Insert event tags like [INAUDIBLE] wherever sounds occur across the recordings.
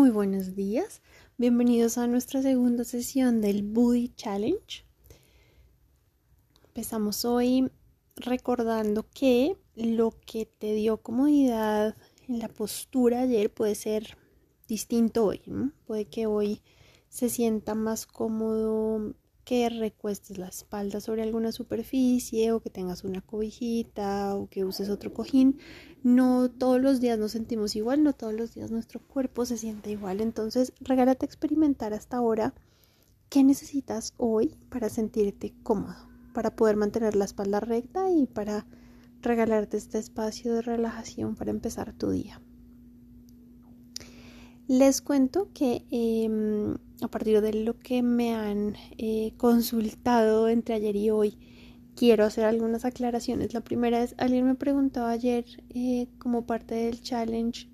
Muy buenos días, bienvenidos a nuestra segunda sesión del Booty Challenge. Empezamos hoy recordando que lo que te dio comodidad en la postura ayer puede ser distinto hoy. Puede que hoy se sienta más cómodo que recuestes la espalda sobre alguna superficie o que tengas una cobijita o que uses otro cojín. No todos los días nos sentimos igual, no todos los días nuestro cuerpo se siente igual. Entonces, regálate experimentar hasta ahora qué necesitas hoy para sentirte cómodo, para poder mantener la espalda recta y para regalarte este espacio de relajación para empezar tu día. Les cuento que em, a partir de lo que me han eh, consultado entre ayer y hoy, quiero hacer algunas aclaraciones. La primera es, alguien me preguntó ayer eh, como parte del challenge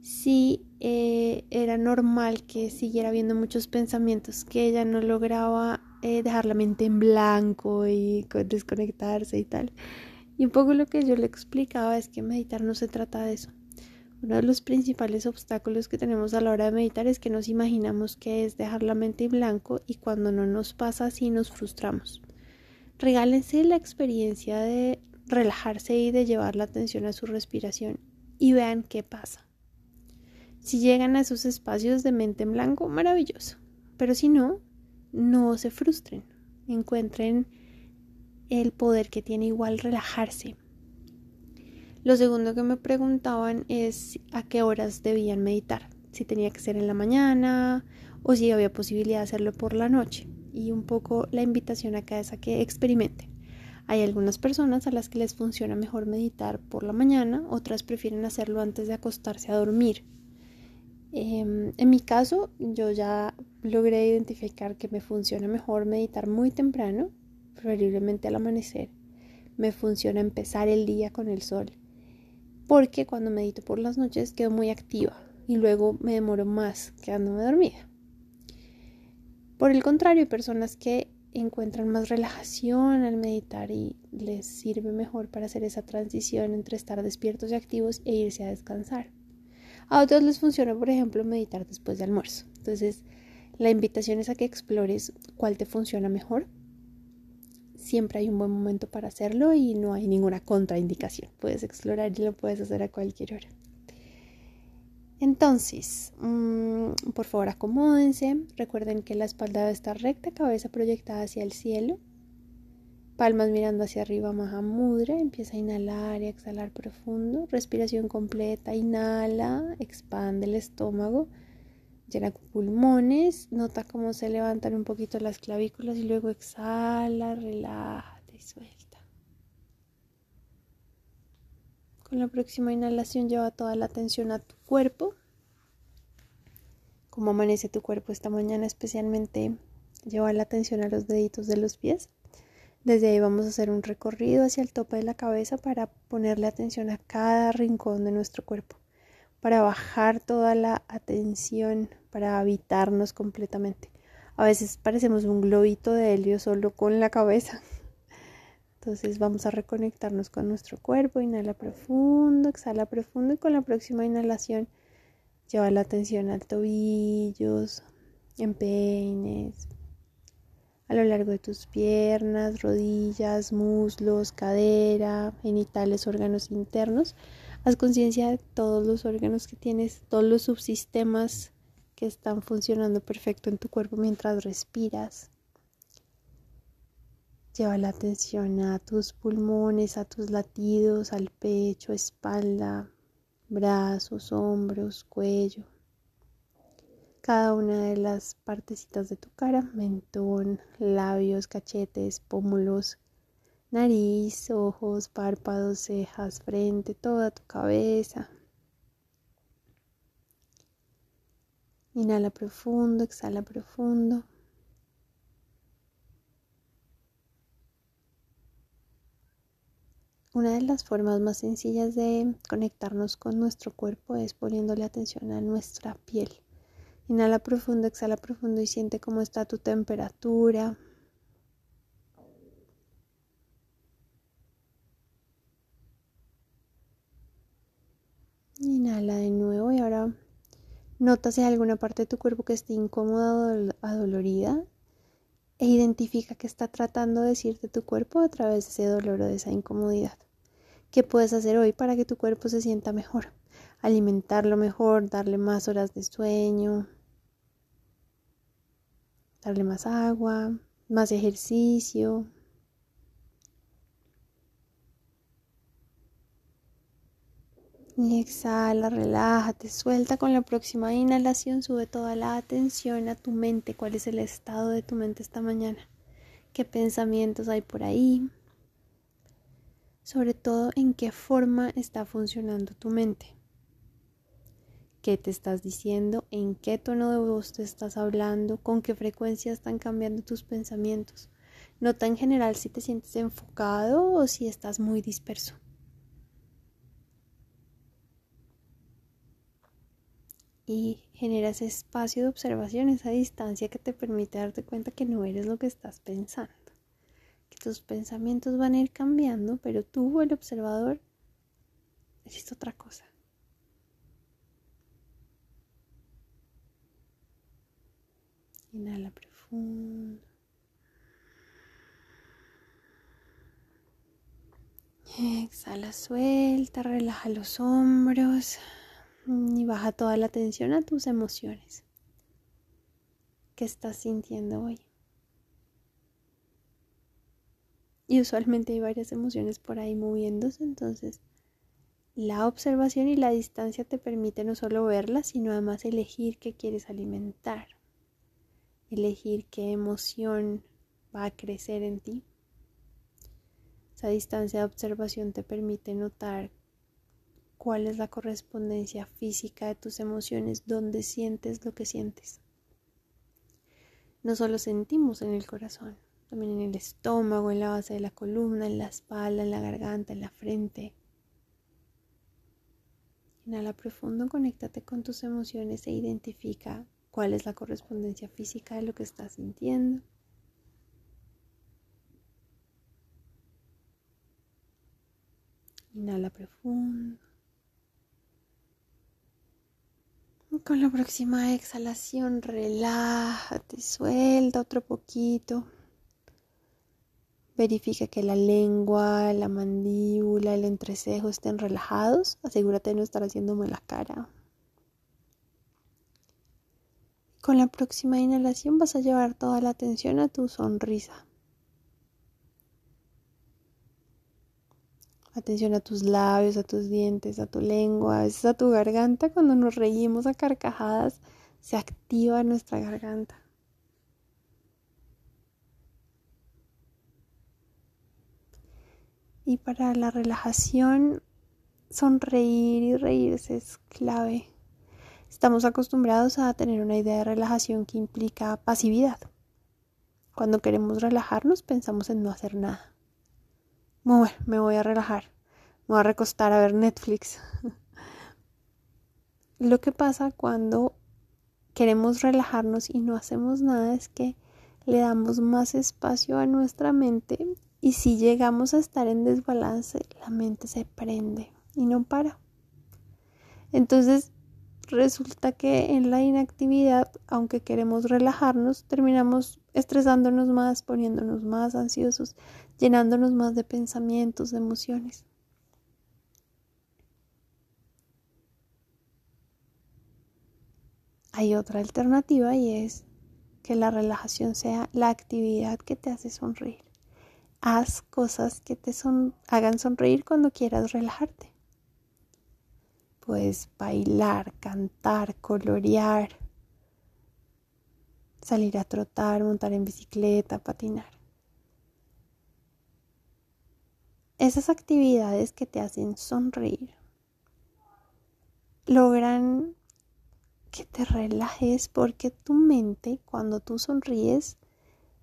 si eh, era normal que siguiera viendo muchos pensamientos, que ella no lograba dejar la mente en blanco y desconectarse y tal. Y un poco lo que yo le explicaba es que meditar no se trata de eso. Uno de los principales obstáculos que tenemos a la hora de meditar es que nos imaginamos que es dejar la mente en blanco y cuando no nos pasa así nos frustramos. Regálense la experiencia de relajarse y de llevar la atención a su respiración y vean qué pasa. Si llegan a esos espacios de mente en blanco, maravilloso. Pero si no, no se frustren. Encuentren el poder que tiene igual relajarse lo segundo que me preguntaban es a qué horas debían meditar, si tenía que ser en la mañana o si había posibilidad de hacerlo por la noche. Y un poco la invitación acá es a que experimenten. Hay algunas personas a las que les funciona mejor meditar por la mañana, otras prefieren hacerlo antes de acostarse a dormir. Em, en mi caso, yo ya logré identificar que me funciona mejor meditar muy temprano, preferiblemente al amanecer. Me funciona empezar el día con el sol porque cuando medito por las noches quedo muy activa y luego me demoro más quedándome dormida. Por el contrario, hay personas que encuentran más relajación al meditar y les sirve mejor para hacer esa transición entre estar despiertos y activos e irse a descansar. A otros les funciona, por ejemplo, meditar después de almuerzo. Entonces, la invitación es a que explores cuál te funciona mejor siempre hay un buen momento para hacerlo y no hay ninguna contraindicación. Puedes explorar y lo puedes hacer a cualquier hora. Entonces, mm, por favor acomódense. Recuerden que la espalda debe estar recta, cabeza proyectada hacia el cielo. Palmas mirando hacia arriba, Mahamudra. Empieza a inhalar y exhalar profundo. Respiración completa. Inhala, expande el estómago llena pulmones, nota cómo se levantan un poquito las clavículas y luego exhala, relájate y suelta. Con la próxima inhalación lleva toda la atención a tu cuerpo. Como amanece tu cuerpo esta mañana, especialmente lleva la atención a los deditos de los pies. Desde ahí vamos a hacer un recorrido hacia el tope de la cabeza para ponerle atención a cada rincón de nuestro cuerpo para bajar toda la atención, para habitarnos completamente. A veces parecemos un globito de helio solo con la cabeza. Entonces vamos a reconectarnos con nuestro cuerpo, inhala profundo, exhala profundo y con la próxima inhalación lleva la atención a tobillos, empeines, a lo largo de tus piernas, rodillas, muslos, cadera, genitales, órganos internos Haz conciencia de todos los órganos que tienes, todos los subsistemas que están funcionando perfecto en tu cuerpo mientras respiras. Lleva la atención a tus pulmones, a tus latidos, al pecho, espalda, brazos, hombros, cuello. Cada una de las partecitas de tu cara, mentón, labios, cachetes, pómulos, nariz, ojos, párpados, cejas, frente, toda tu cabeza. Inhala profundo, exhala profundo. Una de las formas más sencillas de conectarnos con nuestro cuerpo es poniéndole atención a nuestra piel. Inhala profundo, exhala profundo y siente cómo está tu temperatura, De nuevo y ahora Nota si hay alguna parte de tu cuerpo que esté incómoda o adolorida e identifica qué está tratando de decirte tu cuerpo a través de ese dolor o de esa incomodidad. ¿Qué puedes hacer hoy para que tu cuerpo se sienta mejor? Alimentarlo mejor, darle más horas de sueño, darle más agua, más ejercicio. Y exhala, relájate, suelta con la próxima inhalación, sube toda la atención a tu mente, cuál es el estado de tu mente esta mañana, qué pensamientos hay por ahí, sobre todo en qué forma está funcionando tu mente, qué te estás diciendo, en qué tono de voz te estás hablando, con qué frecuencia están cambiando tus pensamientos. Nota en general si te sientes enfocado o si estás muy disperso. Y generas espacio de observación, esa distancia que te permite darte cuenta que no eres lo que estás pensando, que tus pensamientos van a ir cambiando, pero tú, el observador, eres otra cosa. Inhala profundo. Exhala, suelta, relaja los hombros y baja toda la atención a tus emociones. ¿Qué estás sintiendo hoy? Y usualmente hay varias emociones por ahí moviéndose, entonces la observación y la distancia te permite no solo verlas, sino además elegir qué quieres alimentar, elegir qué emoción va a crecer en ti. Esa distancia de observación te permite notar cuál es la correspondencia física de tus emociones, dónde sientes lo que sientes. No solo sentimos en el corazón, también en el estómago, en la base de la columna, en la espalda, en la garganta, en la frente. Inhala profundo, conéctate con tus emociones e identifica cuál es la correspondencia física de lo que estás sintiendo. Inhala profundo. Con la próxima exhalación, relájate, suelta otro poquito. Verifica que la lengua, la mandíbula, el entrecejo estén relajados. Asegúrate de no estar haciéndome la cara. Con la próxima inhalación vas a llevar toda la atención a tu sonrisa. Atención a tus labios, a tus dientes, a tu lengua, a veces a tu garganta. Cuando nos reímos a carcajadas, se activa nuestra garganta. Y para la relajación, sonreír y reírse es clave. Estamos acostumbrados a tener una idea de relajación que implica pasividad. Cuando queremos relajarnos pensamos en no hacer nada bueno, me voy a relajar, me voy a recostar a ver Netflix. [LAUGHS] Lo que pasa cuando queremos relajarnos y no hacemos nada es que le damos más espacio a nuestra mente y si llegamos a estar en desbalance, la mente se prende y no para. Entonces, resulta que en la inactividad, aunque queremos relajarnos, terminamos estresándonos más, poniéndonos más ansiosos, llenándonos más de pensamientos, de emociones. Hay otra alternativa y es que la relajación sea la actividad que te hace sonreír. Haz cosas que te hagan sonreír cuando quieras relajarte. Puedes bailar, cantar, colorear, salir a trotar, montar en bicicleta, patinar. Esas actividades que te hacen sonreír logran que te relajes porque tu mente, cuando tú sonríes,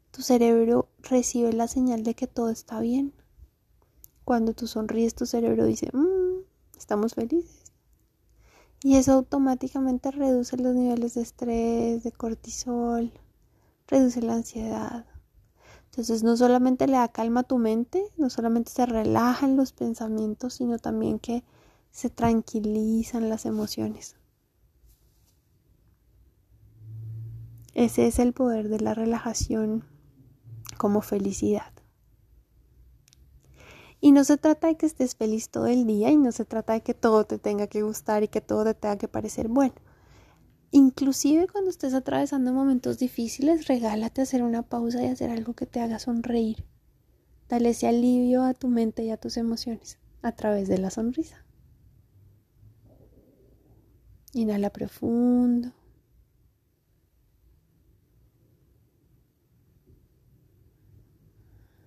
tu cerebro recibe la señal de que todo está bien. Cuando tú sonríes, tu cerebro dice, mmm, estamos felices. Y eso automáticamente reduce los niveles de estrés, de cortisol, reduce la ansiedad. Entonces no solamente le da calma a tu mente, no solamente se relajan los pensamientos, sino también que se tranquilizan las emociones. Ese es el poder de la relajación como felicidad. Y no se trata de que estés feliz todo el día y no se trata de que todo te tenga que gustar y que todo te tenga que parecer bueno. Inclusive cuando estés atravesando momentos difíciles, regálate hacer una pausa y hacer algo que te haga sonreír. Dale ese alivio a tu mente y a tus emociones a través de la sonrisa. Inhala profundo.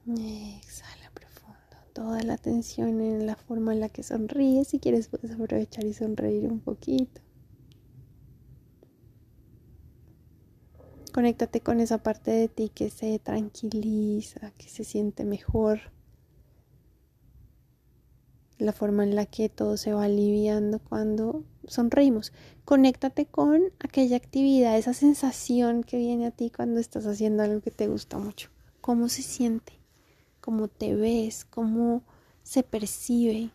Exhala profundo. Toda la tensión en la forma en la que sonríes. Si quieres puedes aprovechar y sonreír un poquito. Conéctate con esa parte de ti que se tranquiliza, que se siente mejor. La forma en la que todo se va aliviando cuando sonreímos. Conéctate con aquella actividad, esa sensación que viene a ti cuando estás haciendo algo que te gusta mucho. ¿Cómo se siente? cómo te ves, cómo se percibe.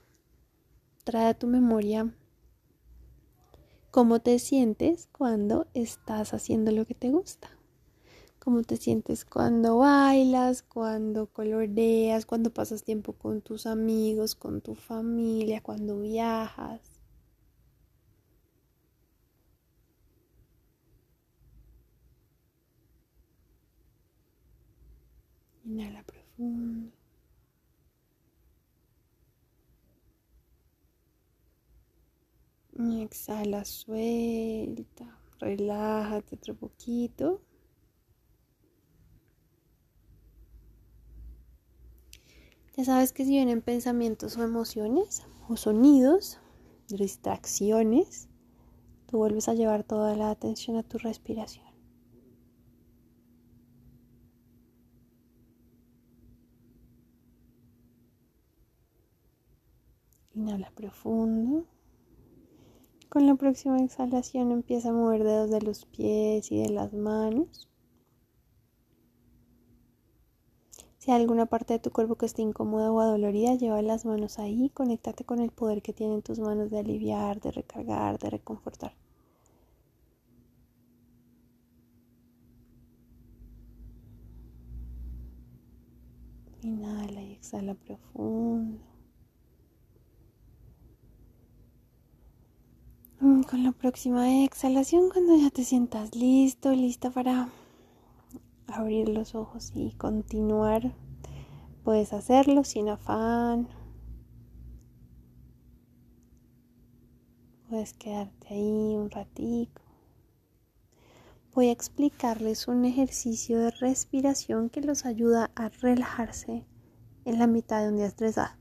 Trae a tu memoria cómo te sientes cuando estás haciendo lo que te gusta. Cómo te sientes cuando bailas, cuando coloreas, cuando pasas tiempo con tus amigos, con tu familia, cuando viajas. Inhala exhala, suelta, relájate otro poquito. Ya sabes que si vienen pensamientos o emociones o sonidos, distracciones, tú vuelves a llevar toda la atención a tu respiración. Inhala profundo. Con la próxima exhalación empieza a mover dedos de los pies y de las manos. Si hay alguna parte de tu cuerpo que esté incómoda o adolorida, lleva las manos ahí, conéctate con el poder que tienen tus manos de aliviar, de recargar, de reconfortar. Inhala y exhala profundo. Con la próxima exhalación, cuando ya te sientas listo, lista para abrir los ojos y continuar, puedes hacerlo sin afán. Puedes quedarte ahí un ratico. Voy a explicarles un ejercicio de respiración que los ayuda a relajarse en la mitad de un día estresado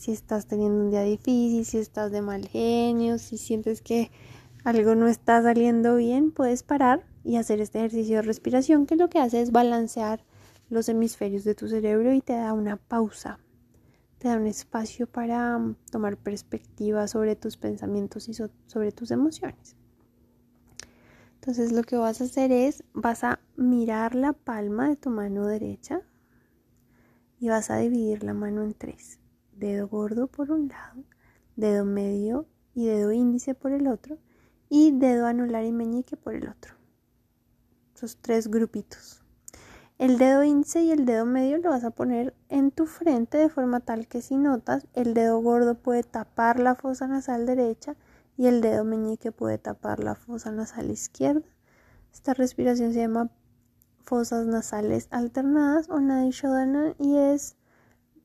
si estás teniendo un día difícil, si estás de mal genio, si sientes que algo no está saliendo bien, puedes parar y hacer este ejercicio de respiración que lo que hace es balancear los hemisferios de tu cerebro y te da una pausa, te da un espacio para mm, tomar perspectiva sobre tus pensamientos y sobre tus emociones. Entonces lo que vas a hacer es, vas a mirar la palma de tu mano derecha y vas a dividir la mano en tres dedo gordo por un lado, dedo medio y dedo índice por el otro y dedo anular y meñique por el otro. Esos tres grupitos. El dedo índice y el dedo medio lo vas a poner en tu frente de forma tal que si notas, el dedo gordo puede tapar la fosa nasal derecha y el dedo meñique puede tapar la fosa nasal izquierda. Esta respiración se llama fosas nasales alternadas o Nadishodana y es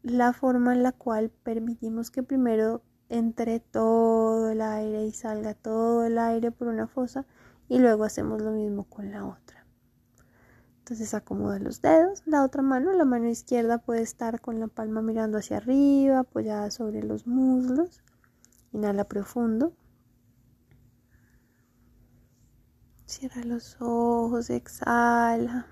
la forma en la cual permitimos que primero entre todo el aire y salga todo el aire por una fosa y luego hacemos lo mismo con la otra. Entonces acomoda los dedos, la otra mano, la mano izquierda puede estar con la palma mirando hacia arriba, apoyada sobre los muslos. Inhala profundo. Cierra los ojos, exhala.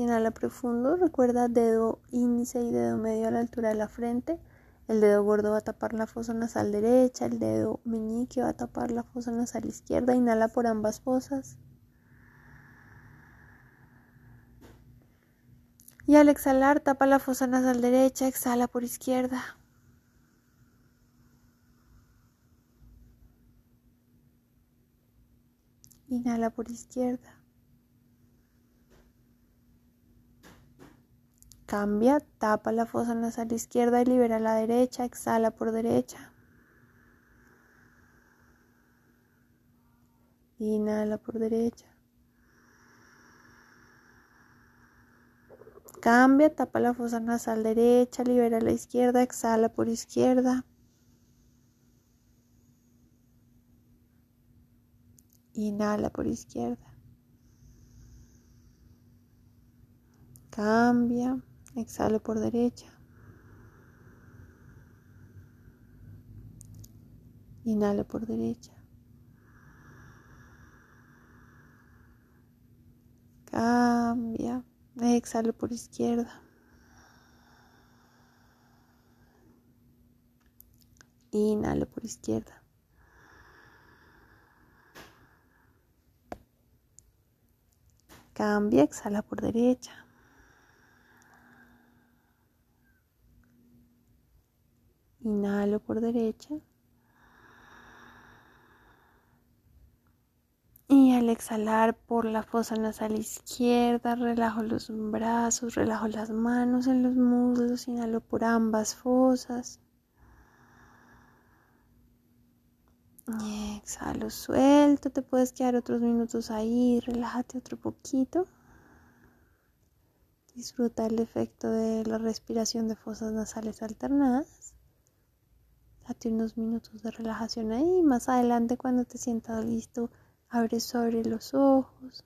Inhala profundo, recuerda dedo índice y dedo medio a la altura de la frente. El dedo gordo va a tapar la fosa nasal derecha, el dedo meñique va a tapar la fosa nasal izquierda. Inhala por ambas fosas. Y al exhalar, tapa la fosa nasal derecha, exhala por izquierda. Inhala por izquierda. Cambia, tapa la fosa nasal izquierda y libera la derecha, exhala por derecha. Inhala por derecha. Cambia, tapa la fosa nasal derecha, libera la izquierda, exhala por izquierda. Inhala por izquierda. Cambia, exhala por derecha. Inhala por derecha. Cambia. Exhalo por izquierda. Inhalo por izquierda. Cambia, exhala por derecha. Inhalo por derecha. Y al exhalar por la fosa nasal izquierda, relajo los brazos, relajo las manos en los muslos, inhalo por ambas fosas. Y exhalo, suelto, te puedes quedar otros minutos ahí, relájate otro poquito. Disfruta el efecto de la respiración de fosas nasales alternadas. Date unos minutos de relajación ahí. Más adelante, cuando te sientas listo, Abre sobre los ojos.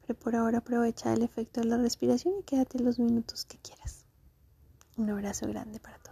Pero por ahora aprovecha el efecto de la respiración y quédate los minutos que quieras. Un abrazo grande para todos.